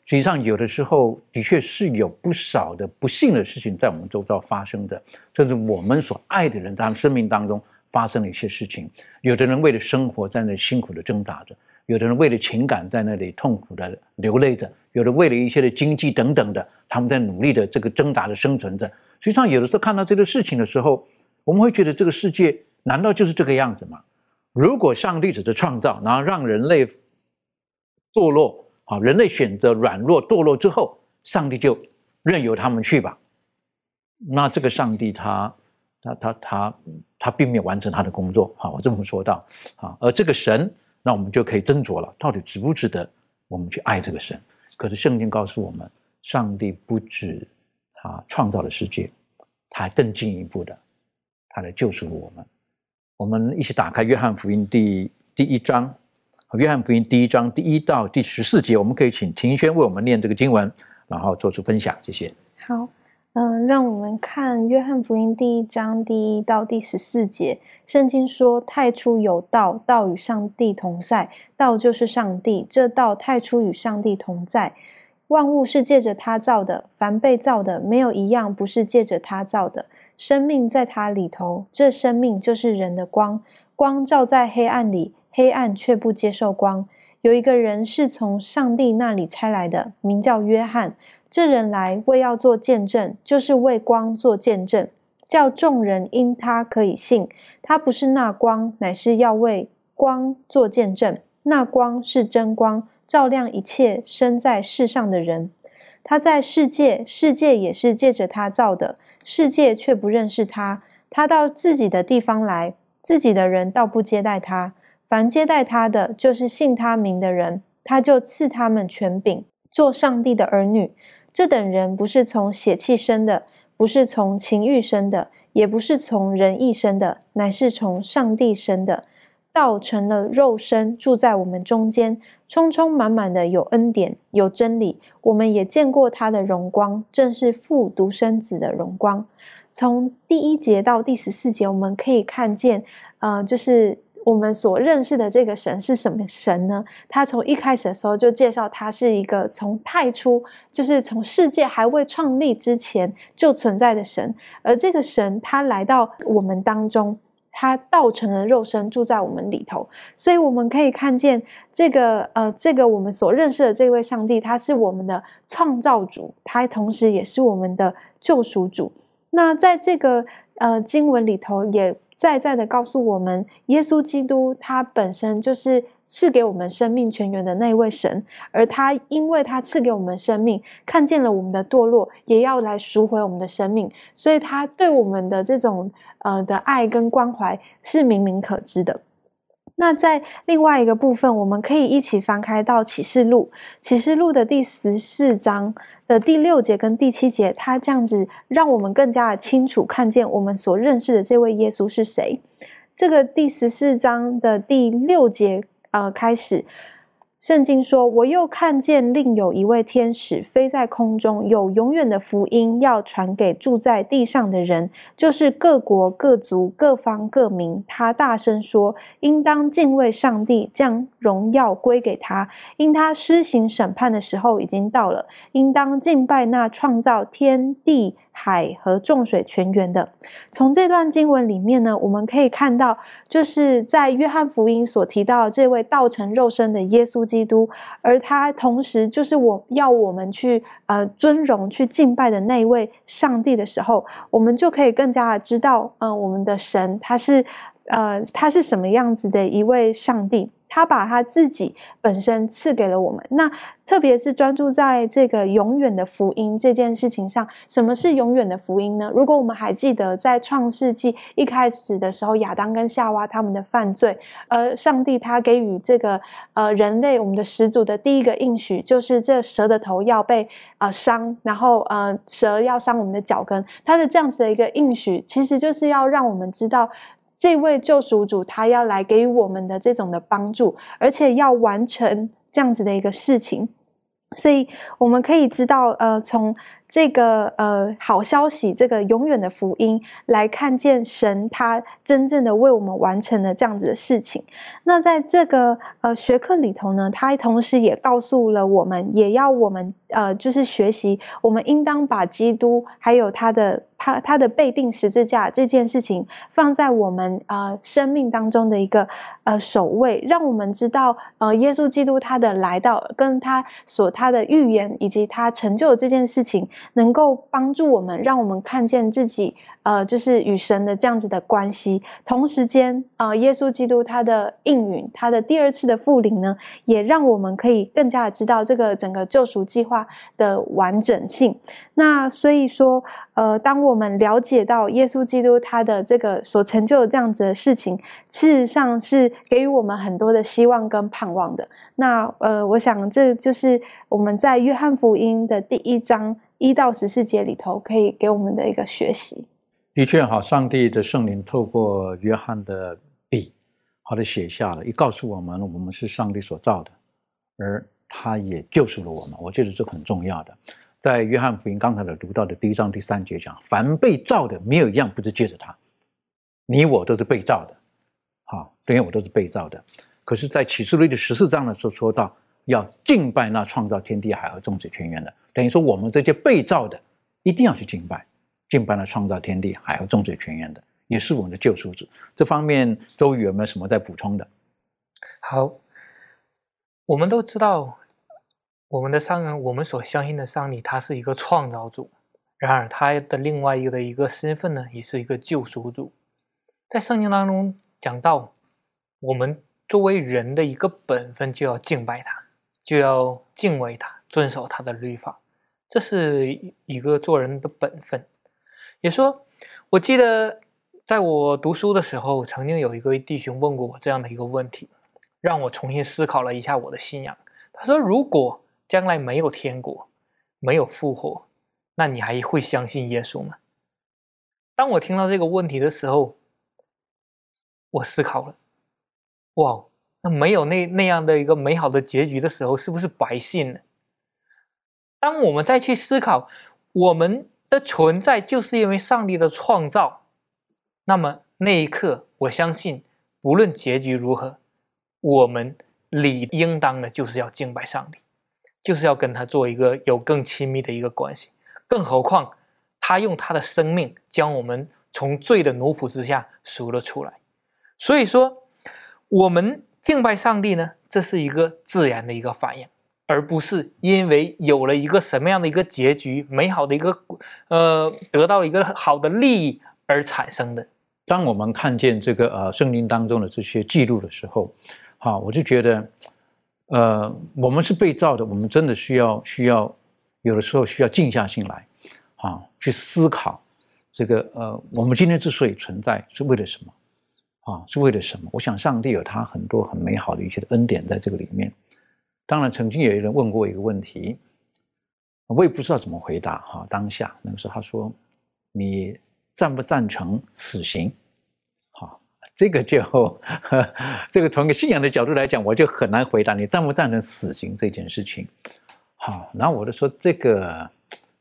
实际上有的时候的确是有不少的不幸的事情在我们周遭发生的，这是我们所爱的人在他们生命当中发生了一些事情。有的人为了生活在那辛苦的挣扎着，有的人为了情感在那里痛苦的流泪着，有的为了一些的经济等等的，他们在努力的这个挣扎的生存着。实际上有的时候看到这个事情的时候，我们会觉得这个世界难道就是这个样子吗？如果上帝只是创造，然后让人类。堕落，好，人类选择软弱堕落之后，上帝就任由他们去吧。那这个上帝他他他他他并没有完成他的工作，好，我这么说到，啊，而这个神，那我们就可以斟酌了，到底值不值得我们去爱这个神？可是圣经告诉我们，上帝不止他创造了世界，他还更进一步的，他来救赎我们。我们一起打开约翰福音第第一章。约翰福音第一章第一到第十四节，我们可以请庭轩为我们念这个经文，然后做出分享。谢谢。好，嗯，让我们看约翰福音第一章第一到第十四节。圣经说：“太初有道，道与上帝同在，道就是上帝。这道太初与上帝同在，万物是借着他造的，凡被造的，没有一样不是借着他造的。生命在他里头，这生命就是人的光，光照在黑暗里。”黑暗却不接受光。有一个人是从上帝那里差来的，名叫约翰。这人来为要做见证，就是为光做见证，叫众人因他可以信。他不是那光，乃是要为光做见证。那光是真光，照亮一切生在世上的人。他在世界，世界也是借着他造的，世界却不认识他。他到自己的地方来，自己的人倒不接待他。凡接待他的，就是信他名的人，他就赐他们权柄，做上帝的儿女。这等人不是从血气生的，不是从情欲生的，也不是从人意生的，乃是从上帝生的。道成了肉身，住在我们中间，充充满满的有恩典，有真理。我们也见过他的荣光，正是父独生子的荣光。从第一节到第十四节，我们可以看见，呃，就是。我们所认识的这个神是什么神呢？他从一开始的时候就介绍，他是一个从太初，就是从世界还未创立之前就存在的神。而这个神，他来到我们当中，他道成了肉身，住在我们里头。所以我们可以看见，这个呃，这个我们所认识的这位上帝，他是我们的创造主，他同时也是我们的救赎主。那在这个呃经文里头也。再再的告诉我们，耶稣基督他本身就是赐给我们生命泉源的那位神，而他因为他赐给我们生命，看见了我们的堕落，也要来赎回我们的生命，所以他对我们的这种呃的爱跟关怀是明明可知的。那在另外一个部分，我们可以一起翻开到启示录，启示录的第十四章的第六节跟第七节，它这样子让我们更加的清楚看见我们所认识的这位耶稣是谁。这个第十四章的第六节，呃，开始。圣经说：“我又看见另有一位天使飞在空中，有永远的福音要传给住在地上的人，就是各国、各族、各方、各民。他大声说：应当敬畏上帝，将荣耀归给他，因他施行审判的时候已经到了。应当敬拜那创造天地。”海和众水泉源的，从这段经文里面呢，我们可以看到，就是在约翰福音所提到这位道成肉身的耶稣基督，而他同时就是我要我们去呃尊荣、去敬拜的那位上帝的时候，我们就可以更加的知道，嗯，我们的神他是呃他是什么样子的一位上帝。他把他自己本身赐给了我们，那特别是专注在这个永远的福音这件事情上。什么是永远的福音呢？如果我们还记得在创世纪一开始的时候，亚当跟夏娃他们的犯罪，而上帝他给予这个呃人类我们的始祖的第一个应许，就是这蛇的头要被啊伤，然后呃蛇要伤我们的脚跟。他的这样子的一个应许，其实就是要让我们知道。这位救赎主，他要来给予我们的这种的帮助，而且要完成这样子的一个事情，所以我们可以知道，呃，从。这个呃好消息，这个永远的福音，来看见神他真正的为我们完成了这样子的事情。那在这个呃学科里头呢，他同时也告诉了我们，也要我们呃就是学习，我们应当把基督还有他的他他的被定十字架这件事情放在我们呃生命当中的一个呃首位，让我们知道呃耶稣基督他的来到跟他所他的预言以及他成就的这件事情。能够帮助我们，让我们看见自己，呃，就是与神的这样子的关系。同时间，呃，耶稣基督他的应允，他的第二次的复临呢，也让我们可以更加的知道这个整个救赎计划的完整性。那所以说，呃，当我们了解到耶稣基督他的这个所成就的这样子的事情，事实上是给予我们很多的希望跟盼望的。那呃，我想这就是我们在约翰福音的第一章。一到十四节里头，可以给我们的一个学习。的确，哈，上帝的圣灵透过约翰的笔，好的写下了，一告诉我们，我们是上帝所造的，而他也救赎了我们。我觉得这很重要的。在约翰福音刚才的读到的第一章第三节讲，凡被造的，没有一样不是借着他。你我都是被造的，好，等于我都是被造的。可是，在启示录的十四章的时候说到。要敬拜那创造天地海和众水泉源的，等于说我们这些被造的，一定要去敬拜，敬拜那创造天地海和众水泉源的，也是我们的救赎主。这方面，周宇有没有什么在补充的？好，我们都知道，我们的上人，我们所相信的上帝，他是一个创造主。然而，他的另外一个的一个身份呢，也是一个救赎主。在圣经当中讲到，我们作为人的一个本分，就要敬拜他。就要敬畏他，遵守他的律法，这是一个做人的本分。也说，我记得在我读书的时候，曾经有一个弟兄问过我这样的一个问题，让我重新思考了一下我的信仰。他说：“如果将来没有天国，没有复活，那你还会相信耶稣吗？”当我听到这个问题的时候，我思考了，哇！那没有那那样的一个美好的结局的时候，是不是白信了？当我们再去思考我们的存在就是因为上帝的创造，那么那一刻，我相信不论结局如何，我们理应当的就是要敬拜上帝，就是要跟他做一个有更亲密的一个关系。更何况，他用他的生命将我们从罪的奴仆之下赎了出来。所以说，我们。敬拜上帝呢，这是一个自然的一个反应，而不是因为有了一个什么样的一个结局，美好的一个呃，得到一个好的利益而产生的。当我们看见这个呃圣经当中的这些记录的时候，好，我就觉得，呃，我们是被造的，我们真的需要需要有的时候需要静下心来，啊，去思考这个呃，我们今天之所以存在是为了什么？啊，是为了什么？我想上帝有他很多很美好的一切的恩典在这个里面。当然，曾经有人问过一个问题，我也不知道怎么回答哈。当下那个时候，他说：“你赞不赞成死刑？”好，这个就 这个从一个信仰的角度来讲，我就很难回答你赞不赞成死刑这件事情。好，然后我就说这个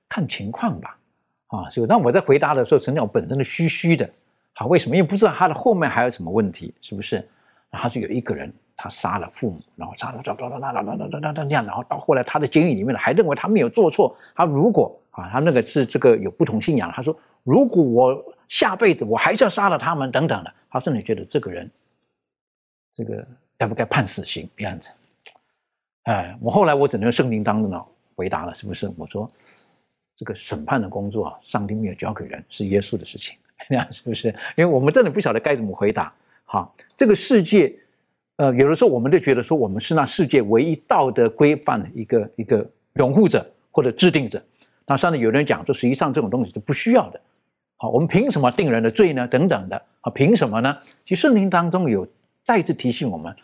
看情况吧。啊，所以那我在回答的时候，陈长本身的虚虚的。啊为什么？因为不知道他的后面还有什么问题是不是？他说有一个人他杀了父母然后杀了这样然后到后来他的监狱里面还认为他没有做错他如果啊他那个是这个有不同信仰他说如果我下辈子我还是要杀了他们等等的他说你觉得这个人这个该不该判死刑这样子。哎我后来我只能用圣经当着呢回答了是不是？我说这个审判的工作上帝没有交给人是耶稣的事情 这样是不是？因为我们真的不晓得该怎么回答。好，这个世界，呃，有的时候我们就觉得说，我们是那世界唯一道德规范的一个一个拥护者或者制定者。那上面有人讲说，实际上这种东西是不需要的。好，我们凭什么定人的罪呢？等等的。啊，凭什么呢？其实圣经当中有再次提醒我们，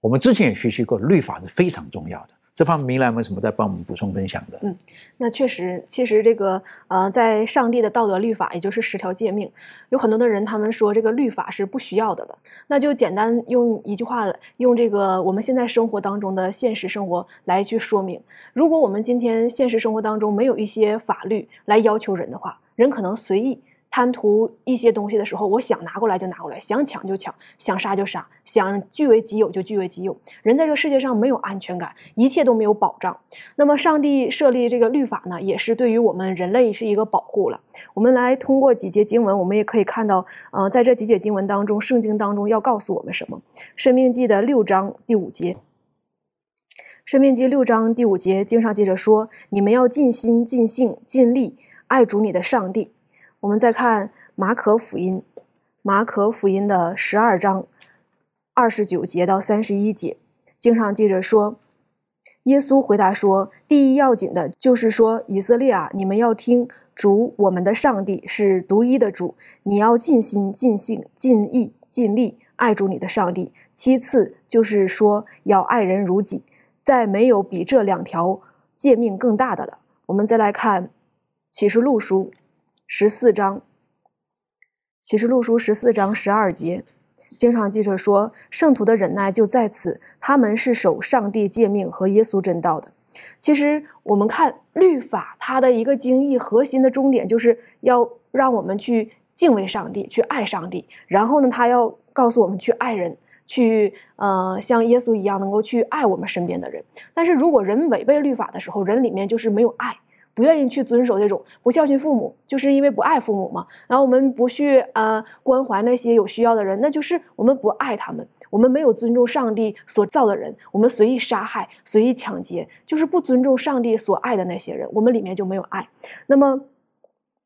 我们之前也学习过，律法是非常重要的。这方面，明兰有什么在帮我们补充分享的？嗯，那确实，其实这个呃，在上帝的道德律法，也就是十条诫命，有很多的人他们说这个律法是不需要的了。那就简单用一句话，用这个我们现在生活当中的现实生活来去说明：如果我们今天现实生活当中没有一些法律来要求人的话，人可能随意。贪图一些东西的时候，我想拿过来就拿过来，想抢就抢，想杀就杀，想据为己有就据为己有。人在这个世界上没有安全感，一切都没有保障。那么，上帝设立这个律法呢，也是对于我们人类是一个保护了。我们来通过几节经文，我们也可以看到，嗯，在这几节经文当中，圣经当中要告诉我们什么？生命记的六章第五节，生命记六章第五节，经上记着说：“你们要尽心、尽性、尽力爱主你的上帝。”我们再看马可福音，马可福音的十二章二十九节到三十一节，经上记着说，耶稣回答说：“第一要紧的就是说，以色列啊，你们要听主我们的上帝是独一的主，你要尽心、尽性、尽意、尽力爱主你的上帝。其次就是说，要爱人如己，再没有比这两条诫命更大的了。”我们再来看启示录书。十四章，启示录书十四章十二节，经常记者说，圣徒的忍耐就在此，他们是守上帝诫命和耶稣真道的。其实我们看律法，它的一个精义核心的终点，就是要让我们去敬畏上帝，去爱上帝。然后呢，他要告诉我们去爱人，去呃像耶稣一样，能够去爱我们身边的人。但是如果人违背律法的时候，人里面就是没有爱。不愿意去遵守这种不孝敬父母，就是因为不爱父母嘛。然后我们不去呃关怀那些有需要的人，那就是我们不爱他们。我们没有尊重上帝所造的人，我们随意杀害、随意抢劫，就是不尊重上帝所爱的那些人。我们里面就没有爱。那么，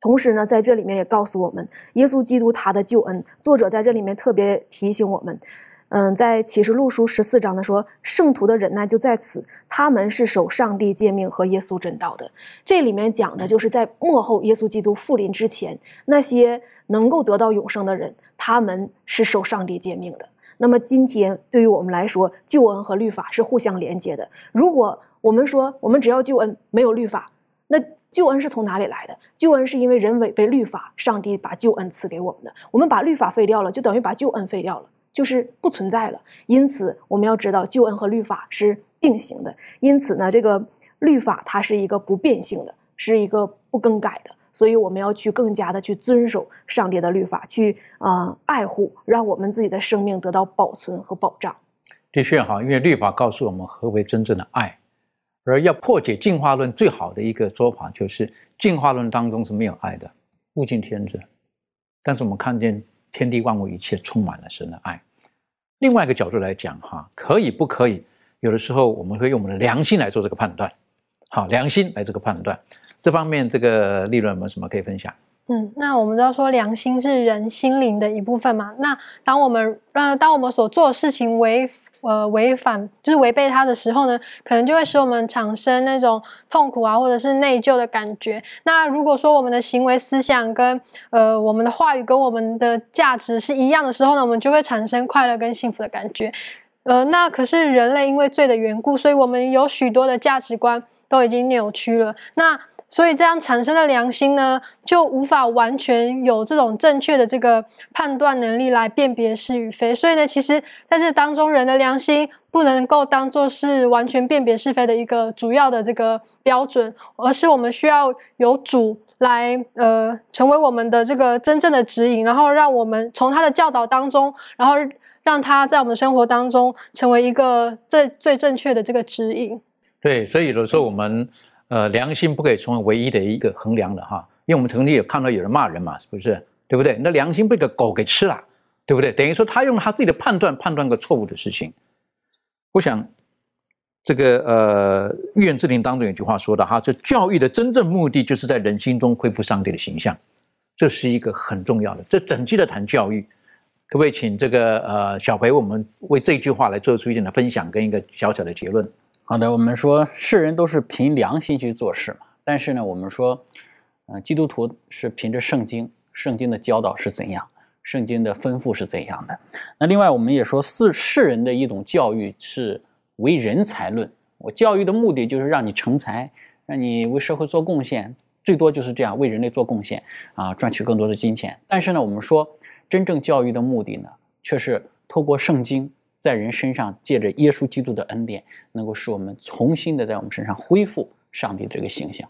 同时呢，在这里面也告诉我们，耶稣基督他的救恩。作者在这里面特别提醒我们。嗯，在启示录书十四章的说，圣徒的忍耐就在此，他们是守上帝诫命和耶稣真道的。这里面讲的就是在末后耶稣基督复临之前，那些能够得到永生的人，他们是守上帝诫命的。那么今天对于我们来说，救恩和律法是互相连接的。如果我们说我们只要救恩，没有律法，那救恩是从哪里来的？救恩是因为人违背律法，上帝把救恩赐给我们的。我们把律法废掉了，就等于把救恩废掉了。就是不存在了，因此我们要知道救恩和律法是并行的。因此呢，这个律法它是一个不变性的，是一个不更改的，所以我们要去更加的去遵守上帝的律法，去啊爱护，让我们自己的生命得到保存和保障。的确哈，因为律法告诉我们何为真正的爱，而要破解进化论最好的一个说法就是进化论当中是没有爱的，物竞天择。但是我们看见。天地万物一切充满了神的爱。另外一个角度来讲，哈，可以不可以？有的时候我们会用我们的良心来做这个判断，好，良心来这个判断。这方面，这个利润有没有什么可以分享？嗯，那我们都要说良心是人心灵的一部分嘛。那当我们呃，当我们所做的事情违呃违反，就是违背它的时候呢，可能就会使我们产生那种痛苦啊，或者是内疚的感觉。那如果说我们的行为、思想跟呃我们的话语跟我们的价值是一样的时候呢，我们就会产生快乐跟幸福的感觉。呃，那可是人类因为罪的缘故，所以我们有许多的价值观都已经扭曲了。那所以这样产生的良心呢，就无法完全有这种正确的这个判断能力来辨别是与非。所以呢，其实在这当中，人的良心不能够当做是完全辨别是非的一个主要的这个标准，而是我们需要有主来呃成为我们的这个真正的指引，然后让我们从他的教导当中，然后让他在我们的生活当中成为一个最最正确的这个指引。对，所以有的时候我们。呃，良心不可以成为唯一的一个衡量的哈，因为我们曾经有看到有人骂人嘛，是不是？对不对？那良心被个狗给吃了，对不对？等于说他用他自己的判断判断个错误的事情。我想，这个呃，《预言之灵》当中有句话说的哈，这教育的真正目的就是在人心中恢复上帝的形象，这是一个很重要的。这整季的谈教育，可不可以请这个呃小培我们为这句话来做出一点的分享跟一个小小的结论？好的，我们说世人都是凭良心去做事嘛，但是呢，我们说，呃，基督徒是凭着圣经，圣经的教导是怎样，圣经的吩咐是怎样的。那另外，我们也说世世人的一种教育是为人才论，我教育的目的就是让你成才，让你为社会做贡献，最多就是这样为人类做贡献啊，赚取更多的金钱。但是呢，我们说真正教育的目的呢，却是透过圣经。在人身上借着耶稣基督的恩典，能够使我们重新的在我们身上恢复上帝这个形象。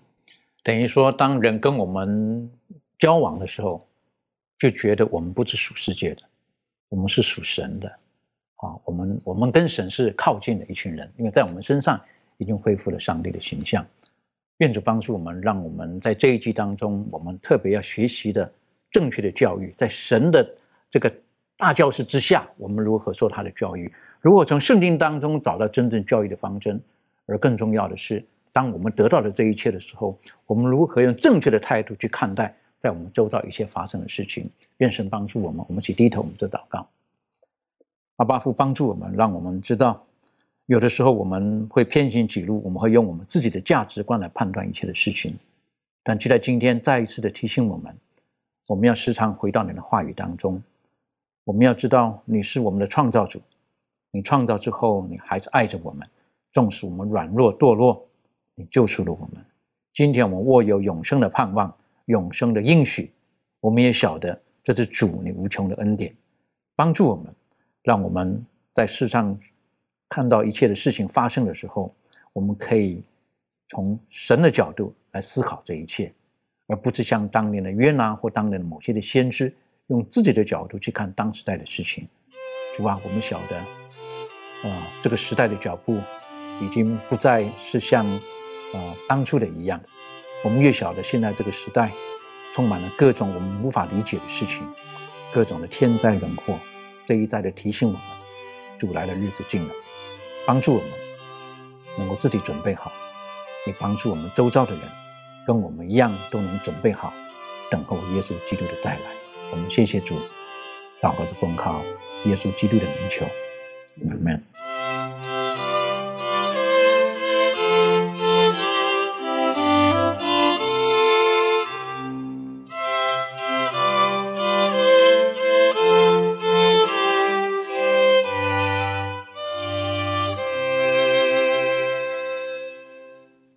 等于说，当人跟我们交往的时候，就觉得我们不是属世界的，我们是属神的。啊，我们我们跟神是靠近的一群人，因为在我们身上已经恢复了上帝的形象。愿主帮助我们，让我们在这一季当中，我们特别要学习的正确的教育，在神的这个。大教室之下，我们如何受他的教育？如果从圣经当中找到真正教育的方针，而更重要的是，当我们得到了这一切的时候，我们如何用正确的态度去看待在我们周遭一切发生的事情？愿神帮助我们，我们去低头，我们做祷告。阿巴父帮助我们，让我们知道，有的时候我们会偏行己路，我们会用我们自己的价值观来判断一切的事情。但就在今天，再一次的提醒我们，我们要时常回到你的话语当中。我们要知道，你是我们的创造主。你创造之后，你还是爱着我们，纵使我们软弱堕落，你救赎了我们。今天我们握有永生的盼望，永生的应许。我们也晓得，这是主你无穷的恩典，帮助我们，让我们在世上看到一切的事情发生的时候，我们可以从神的角度来思考这一切，而不是像当年的约拿或当年的某些的先知。用自己的角度去看当时代的事情，主啊，我们晓得，啊，这个时代的脚步已经不再是像啊当初的一样。我们越晓得现在这个时代充满了各种我们无法理解的事情，各种的天灾人祸，这一再的提醒我们，主来的日子近了，帮助我们能够自己准备好，也帮助我们周遭的人跟我们一样都能准备好，等候耶稣基督的再来。我们谢谢主，祷告是奉靠耶稣基督的名求，阿门。